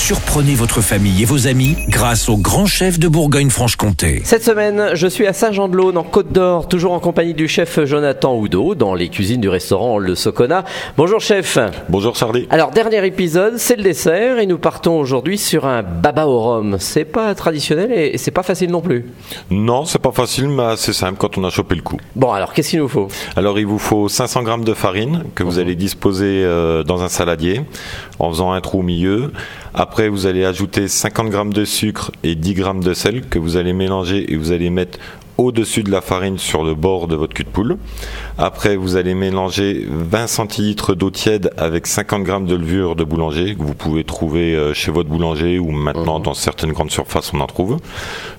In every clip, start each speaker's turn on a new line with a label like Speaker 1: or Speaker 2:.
Speaker 1: Surprenez votre famille et vos amis grâce au grand chef de Bourgogne-Franche-Comté.
Speaker 2: Cette semaine, je suis à Saint-Jean-de-Laune, en Côte d'Or, toujours en compagnie du chef Jonathan Oudot, dans les cuisines du restaurant Le Socona. Bonjour chef.
Speaker 3: Bonjour Charlie.
Speaker 2: Alors, dernier épisode, c'est le dessert et nous partons aujourd'hui sur un baba au rhum. C'est pas traditionnel et c'est pas facile non plus.
Speaker 3: Non, c'est pas facile, mais assez simple quand on a chopé le coup.
Speaker 2: Bon, alors qu'est-ce qu'il nous faut?
Speaker 3: Alors, il vous faut 500 grammes de farine que vous allez disposer euh, dans un saladier en faisant un trou au milieu. Après, vous allez ajouter 50 grammes de sucre et 10 grammes de sel que vous allez mélanger et vous allez mettre au-dessus de la farine sur le bord de votre cul de poule. Après, vous allez mélanger 20 centilitres d'eau tiède avec 50 grammes de levure de boulanger que vous pouvez trouver euh, chez votre boulanger ou maintenant dans certaines grandes surfaces on en trouve.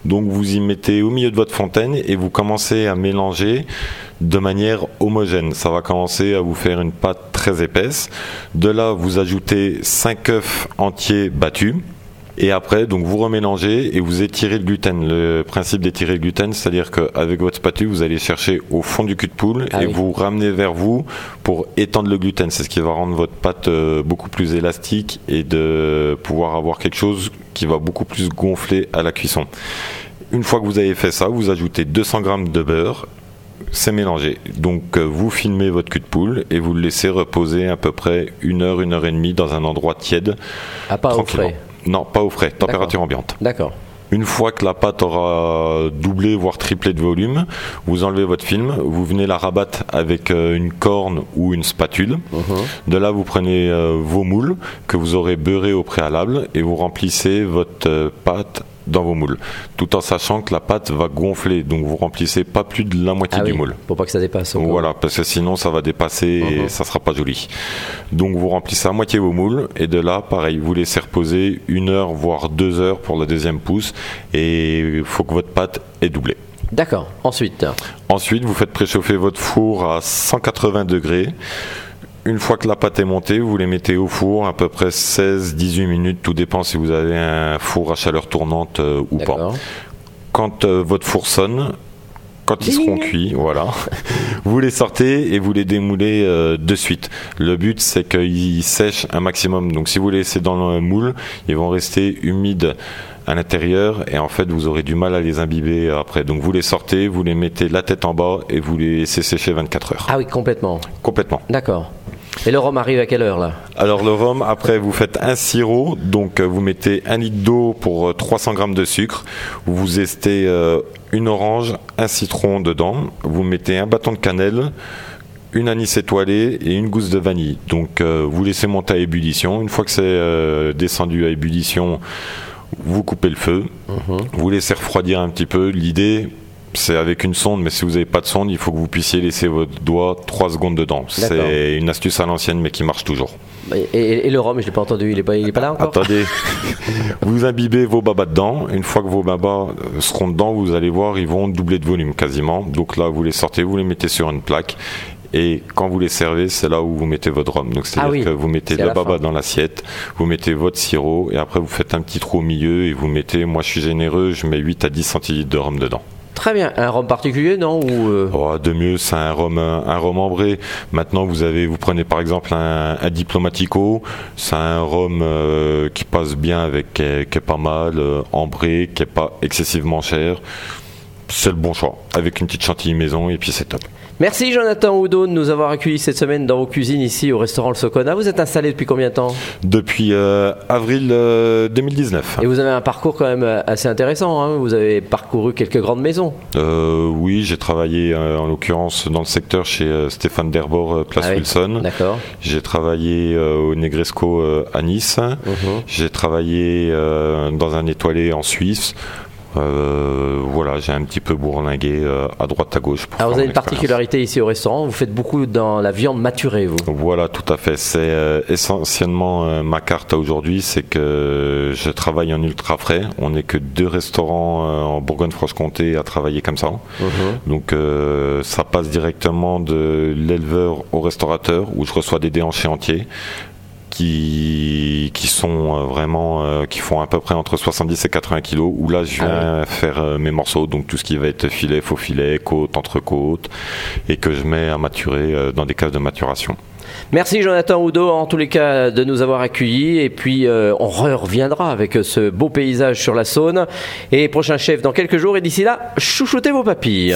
Speaker 3: Donc vous y mettez au milieu de votre fontaine et vous commencez à mélanger de manière homogène. Ça va commencer à vous faire une pâte très épaisse. De là, vous ajoutez 5 œufs entiers battus. Et après, donc vous remélangez et vous étirez le gluten. Le principe d'étirer le gluten, c'est-à-dire qu'avec votre spatule, vous allez chercher au fond du cul de poule
Speaker 2: Ah
Speaker 3: et
Speaker 2: oui.
Speaker 3: vous ramenez vers vous pour étendre le gluten. C'est ce qui va rendre votre pâte euh, beaucoup plus élastique et de pouvoir avoir quelque chose qui va beaucoup plus gonfler à la cuisson. Une fois que vous avez fait ça, vous ajoutez 200 grammes de beurre. C'est mélangé. Donc euh, vous filmez votre cul de poule et vous le laissez reposer à peu près une heure, une heure et demie dans un endroit tiède.
Speaker 2: Ah, pas au frais.
Speaker 3: Non, pas au frais, température ambiante.
Speaker 2: D'accord.
Speaker 3: Une fois que la pâte aura doublé, voire triplé de volume, vous enlevez votre film, vous venez la rabattre avec euh, une corne ou une spatule. De là, vous prenez euh, vos moules que vous aurez beurrés au préalable et vous remplissez votre pâte dans vos moules, tout en sachant que la pâte va gonfler. Donc vous remplissez pas plus de la moitié
Speaker 2: Ah
Speaker 3: du
Speaker 2: oui,
Speaker 3: moule.
Speaker 2: Pour pas que ça dépasse. encore.
Speaker 3: Voilà, parce que sinon ça va dépasser et
Speaker 2: Mhm.
Speaker 3: ça sera pas joli. Donc vous remplissez à moitié vos moules et de là, pareil, vous laissez reposer une heure voire deux heures pour la deuxième pousse et il faut que votre pâte est doublée.
Speaker 2: D'accord. Ensuite,
Speaker 3: Ensuite, vous faites préchauffer votre four à 180 degrés. Une fois que la pâte est montée, vous les mettez au four à peu près 16-18 minutes, tout dépend si vous avez un four à chaleur tournante euh, ou pas quand euh, votre four sonne, quand ils seront cuits, voilà, vous les sortez et vous les démoulez euh, de suite. Le but, c'est qu'ils sèchent un maximum. Donc, si vous les laissez dans le moule, ils vont rester humides à l'intérieur et en fait, vous aurez du mal à les imbiber après. Donc, vous les sortez, vous les mettez la tête en bas et vous les laissez sécher 24 heures.
Speaker 2: Ah oui, complètement.
Speaker 3: Complètement.
Speaker 2: D'accord. Et le rhum arrive à quelle heure là
Speaker 3: Alors le rhum, après vous faites un sirop, donc euh, vous mettez un litre d'eau pour euh, 300 grammes de sucre, vous estez euh, une orange, un citron dedans, vous mettez un bâton de cannelle, une anis étoilée et une gousse de vanille. Donc euh, vous laissez monter à ébullition. Une fois que c'est euh, descendu à ébullition, vous coupez le feu, vous laissez refroidir un petit peu. L'idée, c'est avec une sonde, mais si vous n'avez pas de sonde, il faut que vous puissiez laisser votre doigt 3 secondes dedans. C'est une astuce à l'ancienne, mais qui marche toujours.
Speaker 2: et, et- et le rhum, je l'ai pas entendu. Il est pas, il est pas là encore?
Speaker 3: Attendez, vous imbibez vos babas dedans. Une fois que vos babas euh, seront dedans, vous allez voir, ils vont doubler de volume quasiment. Donc là, vous les sortez, vous les mettez sur une plaque. Et quand vous les servez, c'est là où vous mettez votre rhum. Donc c'est-à-dire
Speaker 2: Ah oui,
Speaker 3: que vous mettez le
Speaker 2: la
Speaker 3: baba
Speaker 2: fin.
Speaker 3: dans l'assiette, vous mettez votre sirop, et après vous faites un petit trou au milieu et vous mettez, moi je suis généreux, je mets 8 à 10 centilitres de rhum dedans.
Speaker 2: Très bien. Un rhum particulier, non euh,
Speaker 3: Oh, de mieux, c'est un rhum, un rhum ambré. Maintenant, vous avez, vous prenez par exemple un, diplomatico, c'est un rhum euh, qui passe bien avec, qui est, qui est pas mal, euh, ambré, qui est pas excessivement cher. C'est le bon choix, avec une petite chantilly maison et puis c'est top.
Speaker 2: Merci Jonathan Oudot de nous avoir accueillis cette semaine dans vos cuisines ici au restaurant Le Socona. Vous êtes installé depuis combien de temps?
Speaker 3: Depuis euh, avril euh, 2019.
Speaker 2: Et vous avez un parcours quand même euh, assez intéressant. hein. Vous avez parcouru quelques grandes maisons.
Speaker 3: Euh, oui, j'ai travaillé euh, en l'occurrence dans le secteur chez euh, Stéphane Derbor, euh, Place
Speaker 2: Ah oui,
Speaker 3: Wilson.
Speaker 2: D'accord.
Speaker 3: J'ai travaillé euh, au Negresco euh, à Nice.
Speaker 2: Mhm.
Speaker 3: J'ai travaillé euh, dans un étoilé en Suisse. Euh, voilà, j'ai un petit peu bourlingué euh, à droite à gauche. Pour
Speaker 2: Alors vous
Speaker 3: faire
Speaker 2: avez une particularité ici au restaurant. Vous faites beaucoup dans la viande maturée, vous.
Speaker 3: Voilà, tout à fait. C'est euh, essentiellement euh, ma carte aujourd'hui, c'est que je travaille en ultra frais. On n'est que deux restaurants euh, en Bourgogne-Franche-Comté à travailler comme ça. Donc euh, ça passe directement de l'éleveur au restaurateur où je reçois des déhanchés entiers qui, qui sont euh, vraiment euh, qui font à peu près entre 70 et 80 kilos où là je viens faire euh, mes morceaux donc tout ce qui va être filet faux filet côte entrecôte et que je mets à maturer dans des caves de maturation.
Speaker 2: Merci Jonathan Oudot en tous les cas de nous avoir accueillis. Et puis euh, on reviendra avec ce beau paysage sur la Saône. Et prochain chef dans quelques jours. Et d'ici là chouchoutez vos papilles.